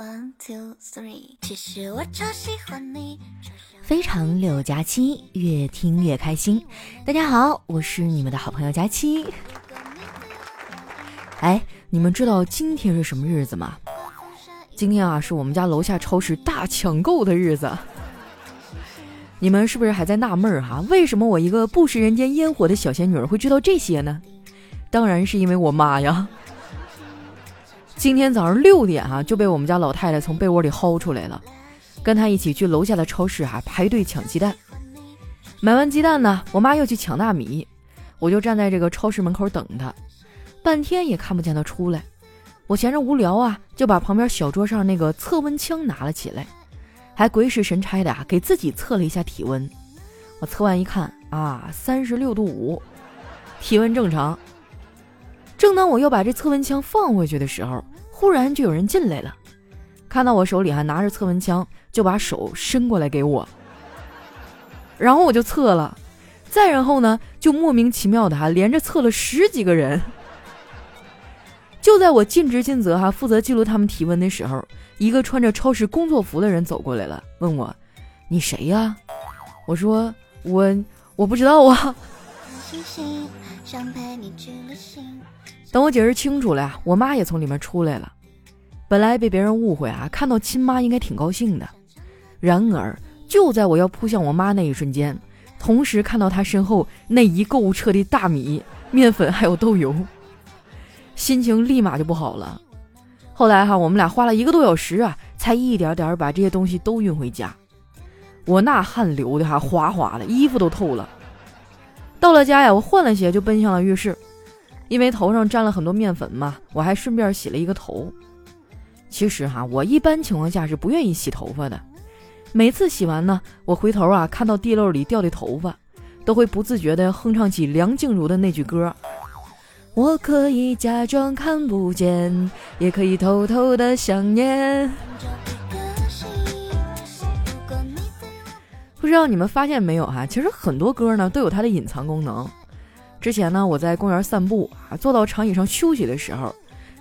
One two three，其实我超喜欢你。非常六加七，越听越开心。大家好，我是你们的好朋友佳期。哎，你们知道今天是什么日子吗？今天啊，是我们家楼下超市大抢购的日子。你们是不是还在纳闷儿哈？为什么我一个不食人间烟火的小仙女会知道这些呢？当然是因为我妈呀。今天早上六点啊，就被我们家老太太从被窝里薅出来了，跟她一起去楼下的超市啊排队抢鸡蛋。买完鸡蛋呢，我妈又去抢大米，我就站在这个超市门口等她，半天也看不见她出来。我闲着无聊啊，就把旁边小桌上那个测温枪拿了起来，还鬼使神差的啊给自己测了一下体温。我测完一看啊，三十六度五，体温正常。正当我又把这测温枪放回去的时候，忽然就有人进来了，看到我手里还拿着测温枪，就把手伸过来给我，然后我就测了，再然后呢，就莫名其妙的哈连着测了十几个人。就在我尽职尽责哈负责记录他们体温的时候，一个穿着超市工作服的人走过来了，问我：“你谁呀？”我说：“我我不知道啊。”等我解释清楚了呀，我妈也从里面出来了。本来被别人误会啊，看到亲妈应该挺高兴的。然而，就在我要扑向我妈那一瞬间，同时看到她身后那一购物车的大米、面粉还有豆油，心情立马就不好了。后来哈，我们俩花了一个多小时啊，才一点点把这些东西都运回家。我那汗流的哈哗哗的，衣服都透了。到了家呀，我换了鞋就奔向了浴室。因为头上沾了很多面粉嘛，我还顺便洗了一个头。其实哈，我一般情况下是不愿意洗头发的。每次洗完呢，我回头啊，看到地漏里掉的头发，都会不自觉地哼唱起梁静茹的那句歌：“我可以假装看不见，也可以偷偷的想念。”不知道你们发现没有哈？其实很多歌呢都有它的隐藏功能。之前呢，我在公园散步啊，坐到长椅上休息的时候，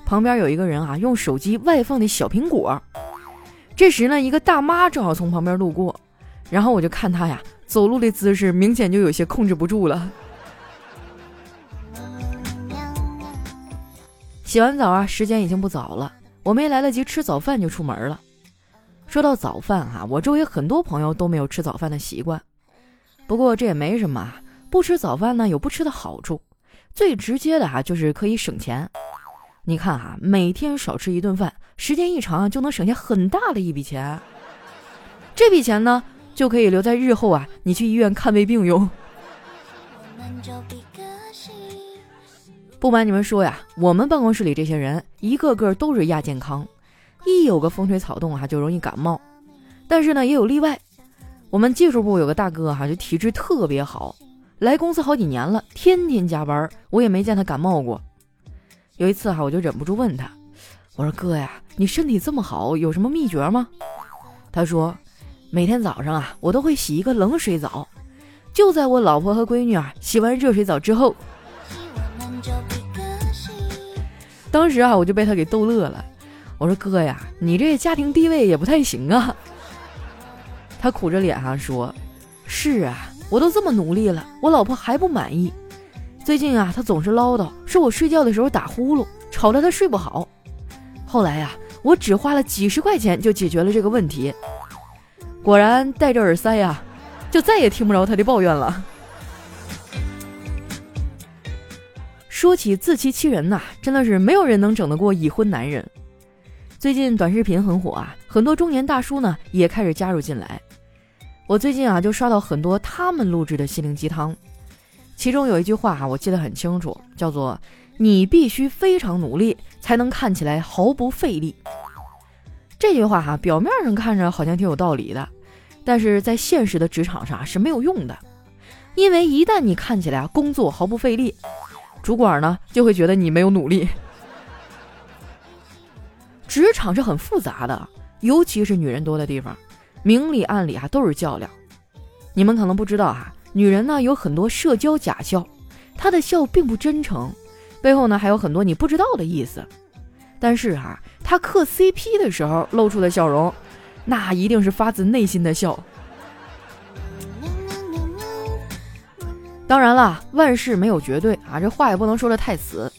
旁边有一个人啊，用手机外放的小苹果。这时呢，一个大妈正好从旁边路过，然后我就看她呀，走路的姿势明显就有些控制不住了。洗完澡啊，时间已经不早了，我没来得及吃早饭就出门了。说到早饭哈，我周围很多朋友都没有吃早饭的习惯，不过这也没什么。不吃早饭呢，有不吃的好处，最直接的哈就是可以省钱。你看哈，每天少吃一顿饭，时间一长就能省下很大的一笔钱。这笔钱呢，就可以留在日后啊，你去医院看胃病用。不瞒你们说呀，我们办公室里这些人一个个都是亚健康，一有个风吹草动哈就容易感冒。但是呢，也有例外。我们技术部有个大哥哈，就体质特别好。来公司好几年了，天天加班，我也没见他感冒过。有一次哈，我就忍不住问他：“我说哥呀，你身体这么好，有什么秘诀吗？”他说：“每天早上啊，我都会洗一个冷水澡。就在我老婆和闺女啊洗完热水澡之后，当时啊，我就被他给逗乐了。我说哥呀，你这家庭地位也不太行啊。”他苦着脸哈说：“是啊。”我都这么努力了，我老婆还不满意。最近啊，她总是唠叨，说我睡觉的时候打呼噜，吵得她睡不好。后来呀，我只花了几十块钱就解决了这个问题。果然戴着耳塞呀，就再也听不着她的抱怨了。说起自欺欺人呐，真的是没有人能整得过已婚男人。最近短视频很火啊，很多中年大叔呢也开始加入进来。我最近啊，就刷到很多他们录制的心灵鸡汤，其中有一句话哈，我记得很清楚，叫做“你必须非常努力，才能看起来毫不费力”。这句话哈，表面上看着好像挺有道理的，但是在现实的职场上是没有用的，因为一旦你看起来工作毫不费力，主管呢就会觉得你没有努力。职场是很复杂的，尤其是女人多的地方。明里暗里啊都是较量，你们可能不知道啊，女人呢有很多社交假笑，她的笑并不真诚，背后呢还有很多你不知道的意思。但是啊，他磕 CP 的时候露出的笑容，那一定是发自内心的笑。当然了，万事没有绝对啊，这话也不能说的太死。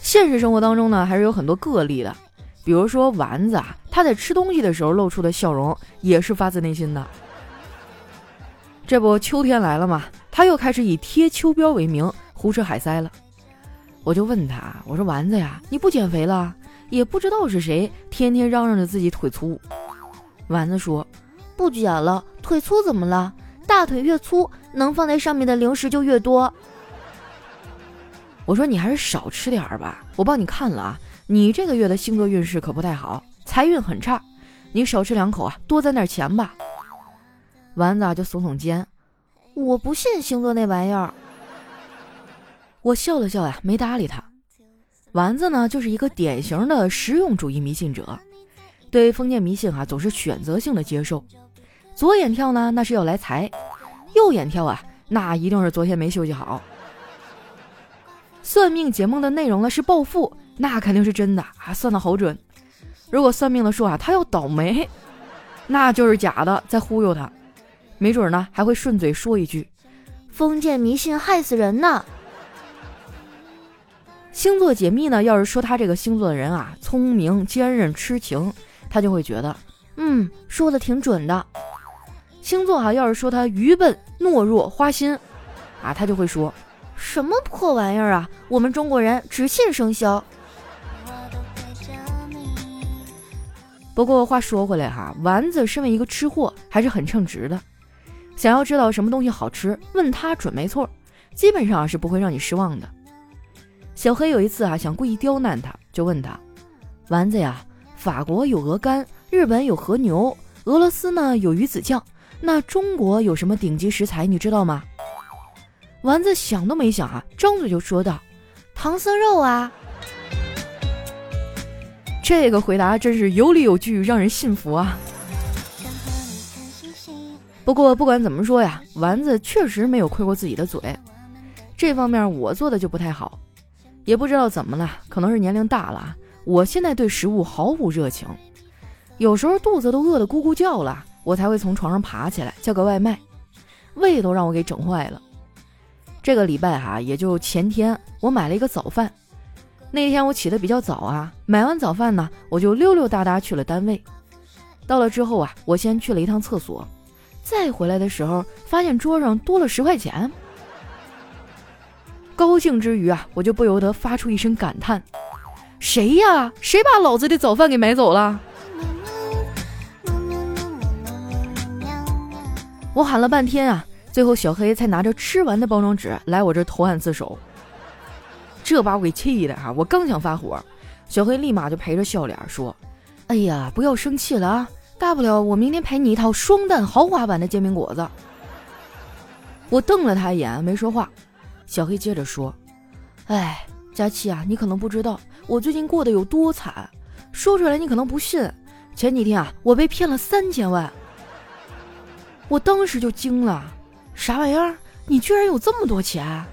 现实生活当中呢，还是有很多个例的，比如说丸子啊，他在吃东西的时候露出的笑容也是发自内心的。这不，秋天来了嘛，他又开始以贴秋膘为名胡吃海塞了。我就问他，我说丸子呀，你不减肥了？也不知道是谁天天嚷嚷着自己腿粗。丸子说，不减了，腿粗怎么了？大腿越粗，能放在上面的零食就越多。我说你还是少吃点儿吧。我帮你看了啊，你这个月的星座运势可不太好，财运很差。你少吃两口啊，多攒点钱吧。丸子啊就耸耸肩，我不信星座那玩意儿。我笑了笑呀，没搭理他。丸子呢，就是一个典型的实用主义迷信者，对封建迷信啊，总是选择性的接受。左眼跳呢，那是要来财；右眼跳啊，那一定是昨天没休息好。算命解梦的内容呢是暴富，那肯定是真的啊，算的好准。如果算命的说啊他要倒霉，那就是假的，在忽悠他。没准呢还会顺嘴说一句：“封建迷信害死人呢。”星座解密呢，要是说他这个星座的人啊，聪明、坚韧、痴情，他就会觉得，嗯，说的挺准的。星座哈，要是说他愚笨、懦弱、花心，啊，他就会说，什么破玩意儿啊！我们中国人只信生肖。不过话说回来哈，丸子身为一个吃货，还是很称职的。想要知道什么东西好吃，问他准没错，基本上是不会让你失望的。小黑有一次啊，想故意刁难他，就问他，丸子呀，法国有鹅肝，日本有和牛，俄罗斯呢有鱼子酱。那中国有什么顶级食材，你知道吗？丸子想都没想啊，张嘴就说道：“唐僧肉啊！”这个回答真是有理有据，让人信服啊。不过不管怎么说呀，丸子确实没有亏过自己的嘴，这方面我做的就不太好。也不知道怎么了，可能是年龄大了，我现在对食物毫无热情，有时候肚子都饿得咕咕叫了。我才会从床上爬起来叫个外卖，胃都让我给整坏了。这个礼拜哈，也就前天我买了一个早饭。那天我起得比较早啊，买完早饭呢，我就溜溜达达去了单位。到了之后啊，我先去了一趟厕所，再回来的时候发现桌上多了十块钱。高兴之余啊，我就不由得发出一声感叹：“谁呀？谁把老子的早饭给买走了？”我喊了半天啊，最后小黑才拿着吃完的包装纸来我这投案自首。这把我给气的啊！我刚想发火，小黑立马就陪着笑脸说：“哎呀，不要生气了啊，大不了我明天赔你一套双蛋豪华版的煎饼果子。”我瞪了他一眼，没说话。小黑接着说：“哎，佳琪啊，你可能不知道我最近过得有多惨，说出来你可能不信。前几天啊，我被骗了三千万。”我当时就惊了，啥玩意儿？你居然有这么多钱？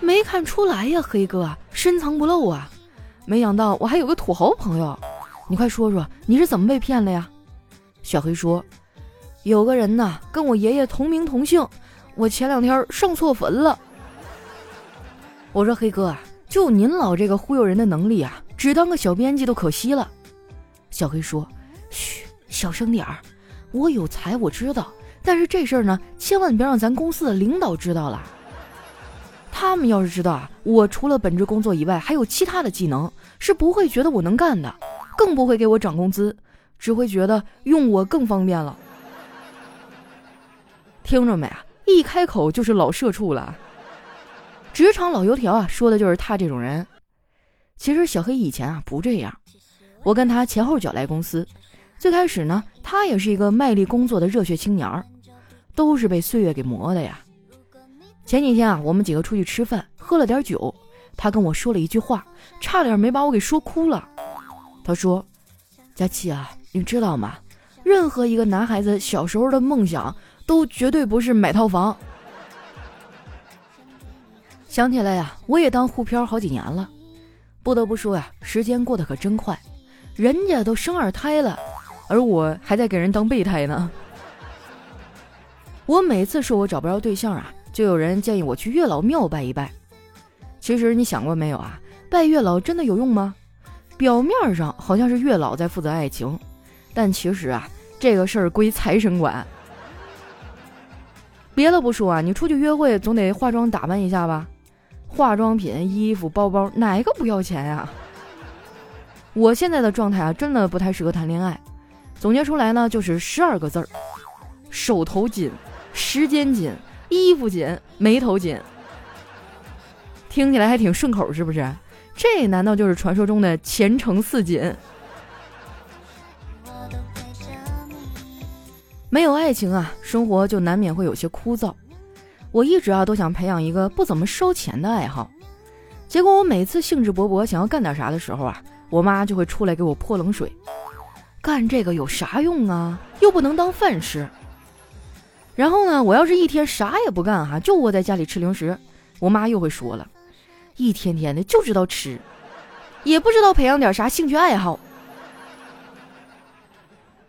没看出来呀，黑哥，深藏不露啊！没想到我还有个土豪朋友，你快说说你是怎么被骗了呀？小黑说，有个人呐，跟我爷爷同名同姓，我前两天上错坟了。我说黑哥啊，就您老这个忽悠人的能力啊，只当个小编辑都可惜了。小黑说，嘘，小声点儿，我有才我知道。但是这事儿呢，千万别让咱公司的领导知道了。他们要是知道啊，我除了本职工作以外还有其他的技能，是不会觉得我能干的，更不会给我涨工资，只会觉得用我更方便了。听着没啊？一开口就是老社畜了，职场老油条啊，说的就是他这种人。其实小黑以前啊不这样，我跟他前后脚来公司，最开始呢，他也是一个卖力工作的热血青年儿。都是被岁月给磨的呀。前几天啊，我们几个出去吃饭，喝了点酒，他跟我说了一句话，差点没把我给说哭了。他说：“佳琪啊，你知道吗？任何一个男孩子小时候的梦想，都绝对不是买套房。”想起来呀，我也当沪漂好几年了，不得不说呀，时间过得可真快，人家都生二胎了，而我还在给人当备胎呢。我每次说我找不着对象啊，就有人建议我去月老庙拜一拜。其实你想过没有啊？拜月老真的有用吗？表面上好像是月老在负责爱情，但其实啊，这个事儿归财神管。别的不说啊，你出去约会总得化妆打扮一下吧。化妆品、衣服、包包，哪个不要钱呀？我现在的状态啊，真的不太适合谈恋爱。总结出来呢，就是十二个字儿：手头紧、时间紧、衣服紧、眉头紧。听起来还挺顺口，是不是？这难道就是传说中的前程似锦？没有爱情啊，生活就难免会有些枯燥。我一直啊都想培养一个不怎么烧钱的爱好，结果我每次兴致勃勃想要干点啥的时候啊，我妈就会出来给我泼冷水。干这个有啥用啊？又不能当饭吃。然后呢，我要是一天啥也不干哈，就窝在家里吃零食，我妈又会说了，一天天的就知道吃，也不知道培养点啥兴趣爱好。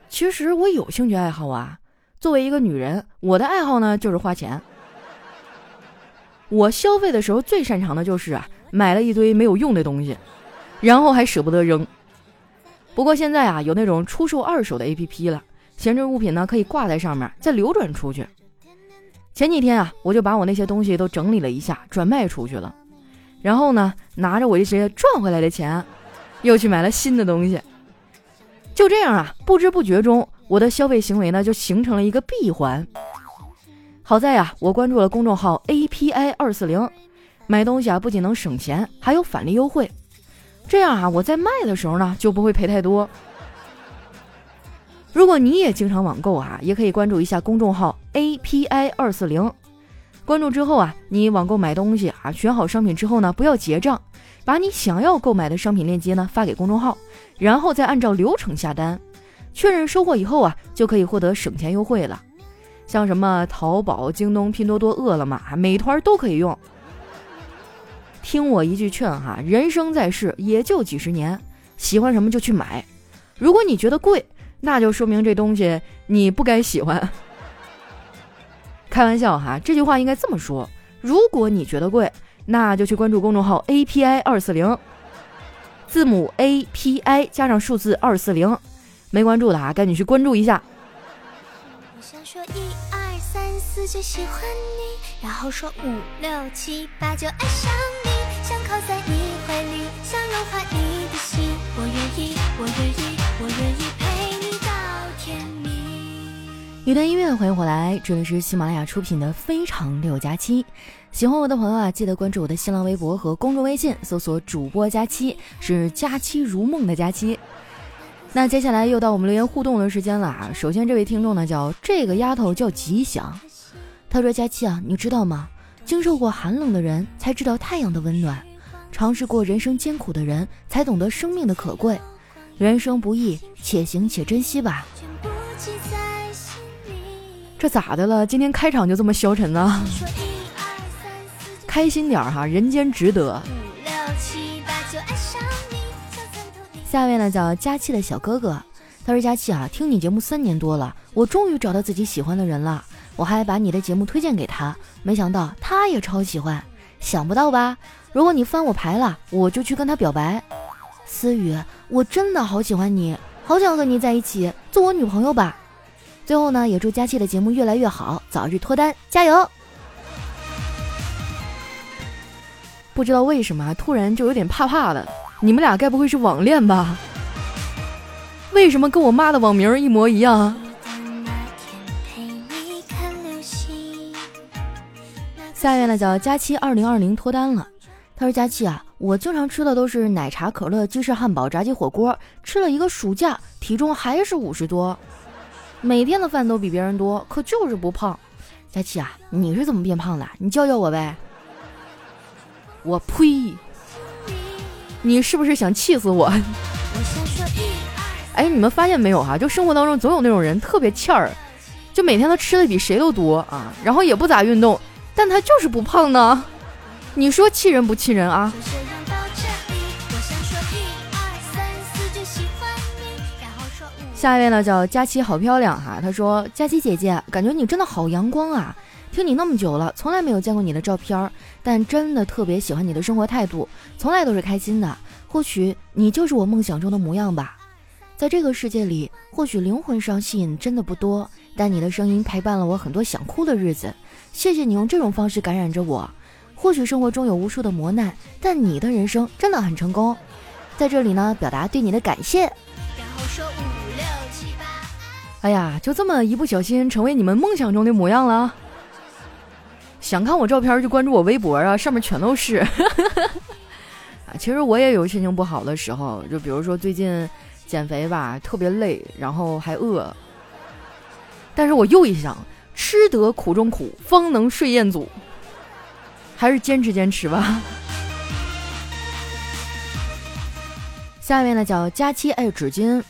其实我有兴趣爱好啊，作为一个女人，我的爱好呢就是花钱。我消费的时候最擅长的就是啊，买了一堆没有用的东西，然后还舍不得扔。不过现在啊，有那种出售二手的 APP 了，闲置物品呢可以挂在上面，再流转出去。前几天啊，我就把我那些东西都整理了一下，转卖出去了，然后呢，拿着我一些赚回来的钱，又去买了新的东西。就这样啊，不知不觉中，我的消费行为呢就形成了一个闭环。好在呀，我关注了公众号 API 二四零，买东西啊不仅能省钱，还有返利优惠。这样啊，我在卖的时候呢就不会赔太多。如果你也经常网购啊，也可以关注一下公众号 API 二四零。关注之后啊，你网购买东西啊，选好商品之后呢，不要结账，把你想要购买的商品链接呢发给公众号，然后再按照流程下单，确认收货以后啊，就可以获得省钱优惠了。像什么淘宝、京东、拼多多、饿了么、美团都可以用。听我一句劝哈，人生在世也就几十年，喜欢什么就去买。如果你觉得贵，那就说明这东西你不该喜欢。开玩笑哈，这句话应该这么说：如果你觉得贵，那就去关注公众号 API 二四零，字母 API 加上数字二四零。没关注的啊，赶紧去关注一下。我想说一二三四就喜欢你，然后说五六七八就爱上你，想靠在你怀里，想融化你的心。我愿意，我愿意，我愿意一段音乐，欢迎回来，这里是喜马拉雅出品的《非常六加七》。喜欢我的朋友啊，记得关注我的新浪微博和公众微信，搜索主播佳期，是佳期如梦的佳期。那接下来又到我们留言互动的时间了啊！首先这位听众呢叫这个丫头叫吉祥，他说：“佳期啊，你知道吗？经受过寒冷的人才知道太阳的温暖，尝试过人生艰苦的人才懂得生命的可贵。人生不易，且行且珍惜吧。”这咋的了？今天开场就这么消沉呢？开心点哈，人间值得。下面呢叫佳期的小哥哥，他说：“佳期啊，听你节目三年多了，我终于找到自己喜欢的人了。我还把你的节目推荐给他，没想到他也超喜欢。想不到吧？如果你翻我牌了，我就去跟他表白。思雨，我真的好喜欢你，好想和你在一起，做我女朋友吧。最后呢，也祝佳期的节目越来越好，早日脱单，加油！不知道为什么突然就有点怕怕的。”你们俩该不会是网恋吧？为什么跟我妈的网名一模一样？下一位呢叫佳期二零二零脱单了。他说：“佳期啊，我经常吃的都是奶茶、可乐、鸡翅、汉堡、炸鸡、火锅，吃了一个暑假，体重还是五十多，每天的饭都比别人多，可就是不胖。佳琪啊，你是怎么变胖的？你教教我呗。”我呸！你是不是想气死我？哎，你们发现没有哈？就生活当中总有那种人特别欠儿，就每天他吃的比谁都多啊，然后也不咋运动，但他就是不胖呢。你说气人不气人啊？下一位呢叫佳琪，好漂亮哈。他说：“佳琪姐姐，感觉你真的好阳光啊！听你那么久了，从来没有见过你的照片，但真的特别喜欢你的生活态度，从来都是开心的。或许你就是我梦想中的模样吧。在这个世界里，或许灵魂上吸引真的不多，但你的声音陪伴了我很多想哭的日子。谢谢你用这种方式感染着我。或许生活中有无数的磨难，但你的人生真的很成功。在这里呢，表达对你的感谢。”然后说哎呀，就这么一不小心成为你们梦想中的模样了。想看我照片就关注我微博啊，上面全都是。啊，其实我也有心情不好的时候，就比如说最近减肥吧，特别累，然后还饿。但是我又一想，吃得苦中苦，方能睡彦祖，还是坚持坚持吧。下面呢叫佳期爱纸巾。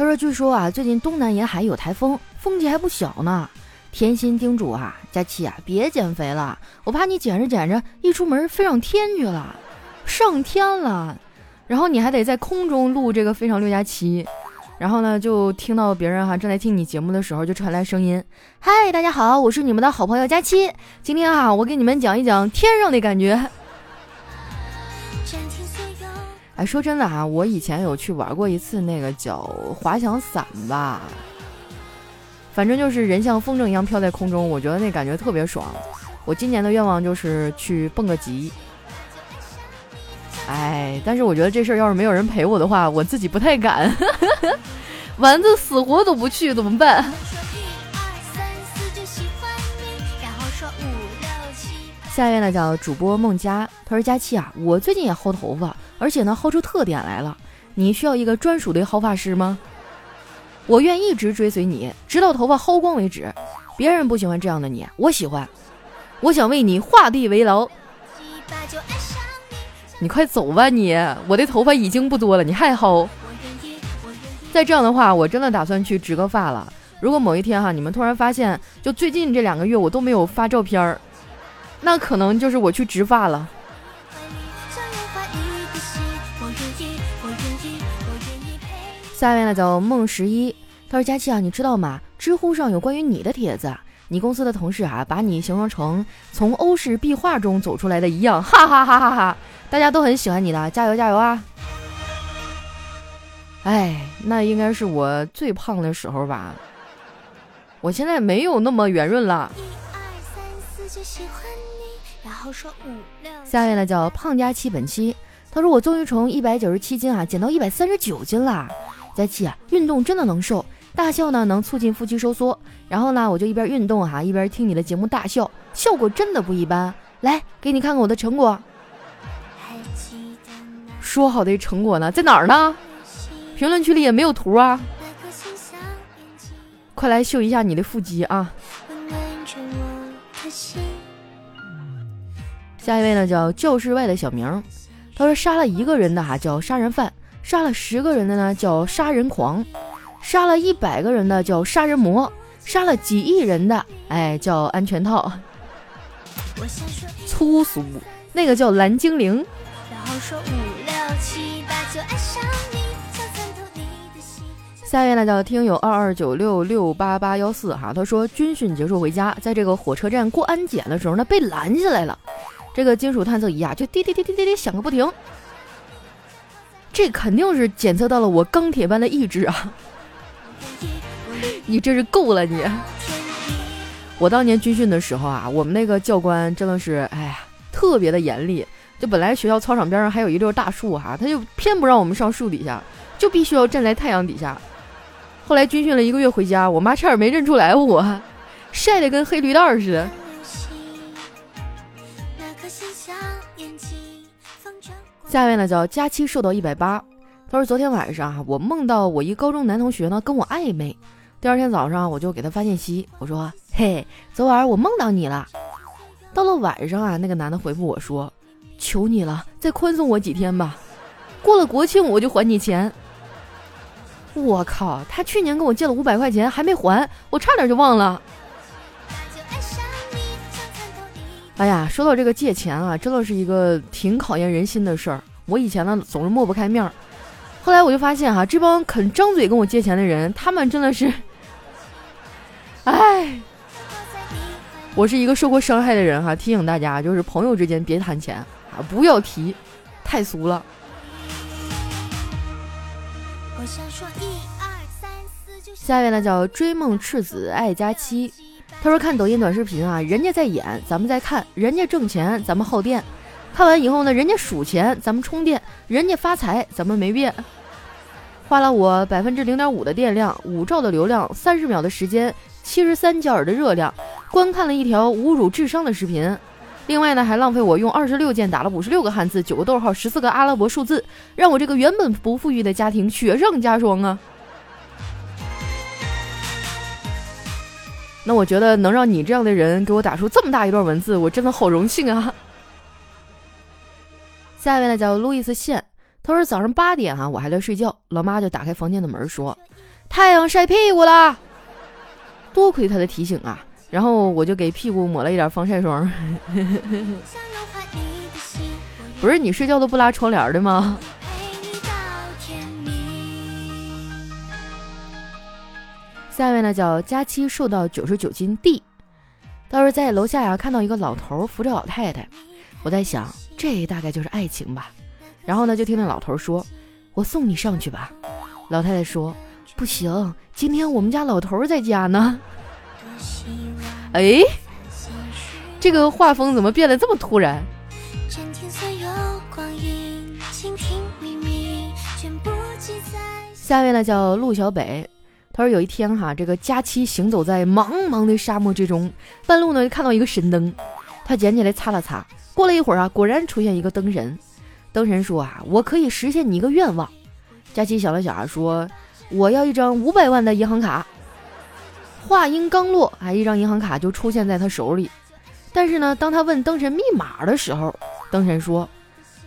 他说：“据说啊，最近东南沿海有台风，风气还不小呢。甜心叮嘱啊，佳琪啊，别减肥了，我怕你减着减着，一出门飞上天去了，上天了。然后你还得在空中录这个非常六加七。然后呢，就听到别人哈正在听你节目的时候，就传来声音：嗨，大家好，我是你们的好朋友佳期。今天啊，我给你们讲一讲天上的感觉。”哎，说真的啊，我以前有去玩过一次那个叫滑翔伞吧，反正就是人像风筝一样飘在空中，我觉得那感觉特别爽。我今年的愿望就是去蹦个极。哎，但是我觉得这事儿要是没有人陪我的话，我自己不太敢。丸子死活都不去，怎么办？下一位呢叫主播孟佳，他说：“佳期啊，我最近也薅头发。”而且呢，薅出特点来了。你需要一个专属的薅发师吗？我愿一直追随你，直到头发薅光为止。别人不喜欢这样的你，我喜欢。我想为你画地为牢。你快走吧，你！我的头发已经不多了，你还薅？再这样的话，我真的打算去植个发了。如果某一天哈，你们突然发现，就最近这两个月我都没有发照片儿，那可能就是我去植发了。下面呢叫梦十一，他说：“佳琪啊，你知道吗？知乎上有关于你的帖子，你公司的同事啊，把你形容成从欧式壁画中走出来的一样，哈哈哈哈哈！大家都很喜欢你的，加油加油啊！”哎，那应该是我最胖的时候吧？我现在没有那么圆润了。下面呢叫胖佳期本期，他说：“我终于从一百九十七斤啊减到一百三十九斤啦。”佳期啊，运动真的能瘦，大笑呢能促进腹肌收缩。然后呢，我就一边运动哈，一边听你的节目大笑，效果真的不一般。来，给你看看我的成果。说好的成果呢，在哪儿呢？评论区里也没有图啊。快来秀一下你的腹肌啊！下一位呢，叫教室外的小明，他说杀了一个人的哈叫杀人犯。杀了十个人的呢叫杀人狂，杀了一百个人的叫杀人魔，杀了几亿人的哎叫安全套。粗俗，那个叫蓝精灵。下一位呢叫听友二二九六六八八幺四哈，他说军训结束回家，在这个火车站过安检的时候呢被拦下来了，这个金属探测仪啊就滴滴滴滴滴滴响个不停。这肯定是检测到了我钢铁般的意志啊！你这是够了你！我当年军训的时候啊，我们那个教官真的是，哎呀，特别的严厉。就本来学校操场边上还有一溜大树哈，他就偏不让我们上树底下，就必须要站在太阳底下。后来军训了一个月回家，我妈差点没认出来我，晒得跟黑驴蛋似的。下面呢叫佳期瘦到一百八。他说昨天晚上啊，我梦到我一高中男同学呢跟我暧昧。第二天早上我就给他发信息，我说：“嘿，昨晚我梦到你了。”到了晚上啊，那个男的回复我说：“求你了，再宽松我几天吧，过了国庆我就还你钱。”我靠，他去年跟我借了五百块钱还没还，我差点就忘了。哎呀，说到这个借钱啊，真的是一个挺考验人心的事儿。我以前呢总是抹不开面儿，后来我就发现哈，这帮肯张嘴跟我借钱的人，他们真的是，哎，我是一个受过伤害的人哈，提醒大家，就是朋友之间别谈钱啊，不要提，太俗了。下面呢叫追梦赤子爱佳期，他说看抖音短视频啊，人家在演，咱们在看，人家挣钱，咱们耗电。看完以后呢，人家数钱，咱们充电；人家发财，咱们没变。花了我百分之零点五的电量，五兆的流量，三十秒的时间，七十三焦耳的热量，观看了一条侮辱智商的视频。另外呢，还浪费我用二十六键打了五十六个汉字，九个逗号，十四个阿拉伯数字，让我这个原本不富裕的家庭雪上加霜啊！那我觉得能让你这样的人给我打出这么大一段文字，我真的好荣幸啊！下一位呢叫路易斯线，他说早上八点哈，我还在睡觉，老妈就打开房间的门说：“太阳晒屁股了。”多亏他的提醒啊，然后我就给屁股抹了一点防晒霜。不是你睡觉都不拉窗帘的吗？下一位呢叫佳期瘦到九十九斤 D，倒是在楼下呀看到一个老头扶着老太太，我在想。这大概就是爱情吧，然后呢，就听那老头说：“我送你上去吧。”老太太说：“不行，今天我们家老头在家呢。”哎，这个画风怎么变得这么突然？下面呢叫陆小北，他说有一天哈，这个佳期行走在茫茫的沙漠之中，半路呢就看到一个神灯，他捡起来擦了擦。过了一会儿啊，果然出现一个灯神。灯神说啊，我可以实现你一个愿望。佳琪想了想啊，说我要一张五百万的银行卡。话音刚落，啊，一张银行卡就出现在他手里。但是呢，当他问灯神密码的时候，灯神说，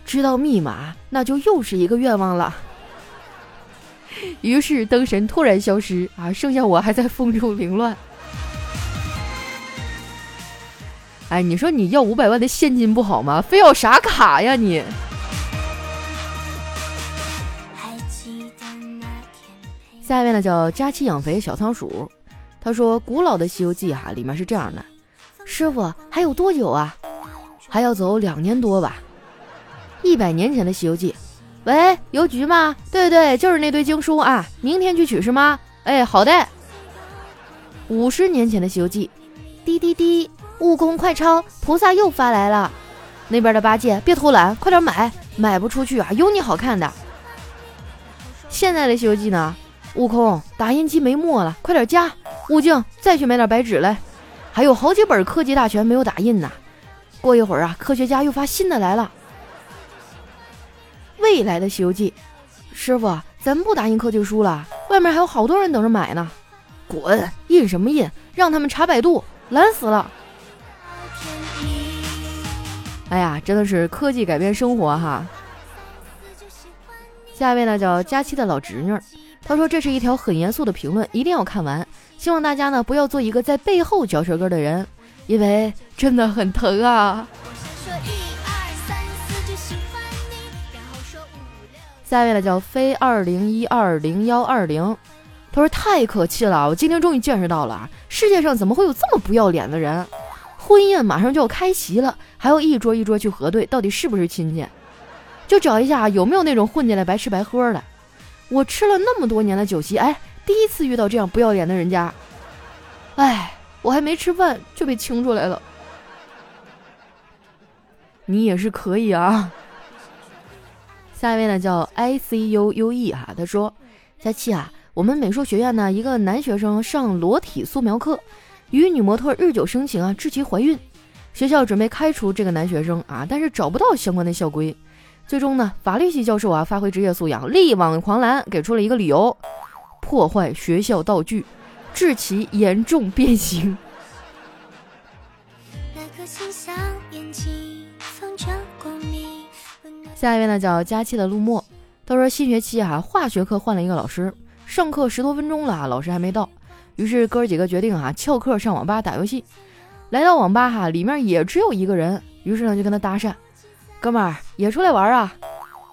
知道密码那就又是一个愿望了。于是灯神突然消失啊，剩下我还在风中凌乱。哎，你说你要五百万的现金不好吗？非要啥卡呀你？下面呢叫佳期养肥小仓鼠，他说古老的《西游记》哈里面是这样的，师傅还有多久啊？还要走两年多吧？一百年前的《西游记》，喂，邮局吗？对对，就是那堆经书啊，明天去取是吗？哎，好的。五十年前的《西游记》，滴滴滴。悟空快抄，菩萨又发来了。那边的八戒，别偷懒，快点买，买不出去啊，有你好看的。现在的《西游记》呢？悟空，打印机没墨了，快点加。悟净，再去买点白纸来。还有好几本《科技大全》没有打印呢。过一会儿啊，科学家又发新的来了。未来的《西游记》，师傅，咱不打印科技书了，外面还有好多人等着买呢。滚，印什么印？让他们查百度，懒死了。哎呀，真的是科技改变生活哈！下一位呢叫佳期的老侄女，他说这是一条很严肃的评论，一定要看完。希望大家呢不要做一个在背后嚼舌根的人，因为真的很疼啊。下一位呢叫飞二零一二零幺二零，他说太可气了，我今天终于见识到了，世界上怎么会有这么不要脸的人？婚宴马上就要开席了，还要一桌一桌去核对到底是不是亲戚，就找一下有没有那种混进来白吃白喝的。我吃了那么多年的酒席，哎，第一次遇到这样不要脸的人家。哎，我还没吃饭就被清出来了。你也是可以啊。下一位呢叫 I C U U E 哈，他说：佳期啊，我们美术学院呢一个男学生上裸体素描课。与女模特日久生情啊，致其怀孕，学校准备开除这个男学生啊，但是找不到相关的校规。最终呢，法律系教授啊，发挥职业素养，力挽狂澜，给出了一个理由：破坏学校道具，致其严重变形。那颗星星下一位呢，叫佳期的陆墨，他说新学期啊，化学课换了一个老师，上课十多分钟了，老师还没到。于是哥儿几个决定啊翘课上网吧打游戏，来到网吧哈里面也只有一个人，于是呢就跟他搭讪，哥们儿也出来玩啊？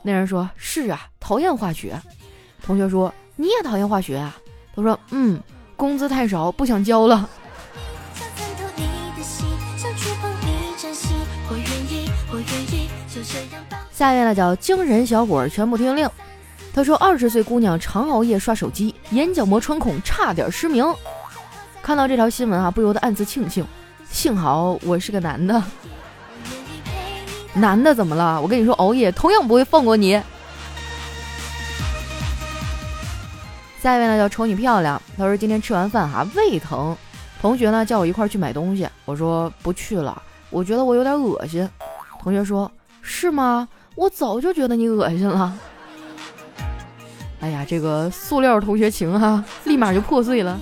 那人说：“是啊，讨厌化学。”同学说：“你也讨厌化学啊？”他说：“嗯，工资太少，不想交了。”我愿意，我愿意就这样下一位呢叫精神小伙，全部听令。他说：“二十岁姑娘常熬夜刷手机，眼角膜穿孔，差点失明。”看到这条新闻啊，不由得暗自庆幸，幸好我是个男的。男的怎么了？我跟你说，熬夜同样不会放过你。下一位呢叫瞅你漂亮。他说今天吃完饭哈胃疼，同学呢叫我一块去买东西，我说不去了，我觉得我有点恶心。同学说是吗？我早就觉得你恶心了。哎呀，这个塑料同学情哈，立马就破碎了。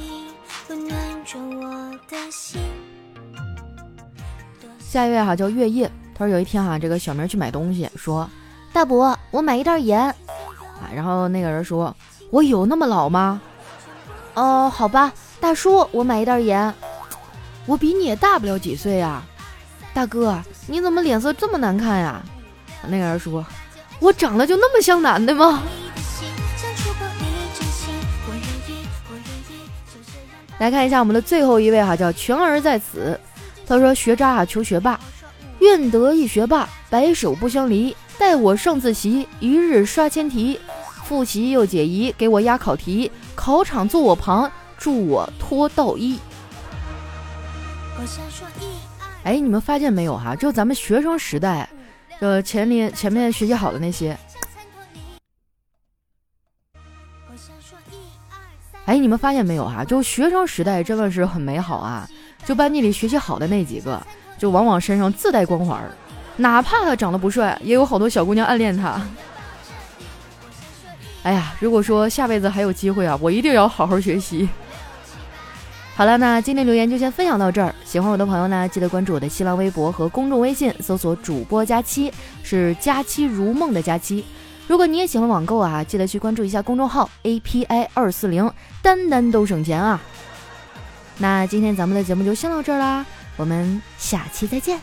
下一位哈叫月夜。他说有一天哈，这个小明去买东西，说：“大伯，我买一袋盐。”啊，然后那个人说：“我有那么老吗？”哦，好吧，大叔，我买一袋盐。我比你也大不了几岁呀，大哥，你怎么脸色这么难看呀？那个人说：“我长得就那么像男的吗？”来看一下我们的最后一位哈，叫全儿在此。他说：“学渣啊，求学霸。”愿得一学霸，白首不相离。待我上自习，一日刷千题。复习又解疑，给我压考题。考场坐我旁，助我脱道衣。哎，你们发现没有哈？就咱们学生时代，呃，前面前面学习好的那些。哎，你们发现没有哈？就学生时代真的是很美好啊！就班级里学习好的那几个。就往往身上自带光环，哪怕他长得不帅，也有好多小姑娘暗恋他。哎呀，如果说下辈子还有机会啊，我一定要好好学习。好了，那今天留言就先分享到这儿。喜欢我的朋友呢，记得关注我的新浪微博和公众微信，搜索主播佳期，是佳期如梦的佳期。如果你也喜欢网购啊，记得去关注一下公众号 API 二四零，单单都省钱啊。那今天咱们的节目就先到这儿啦。我们下期再见。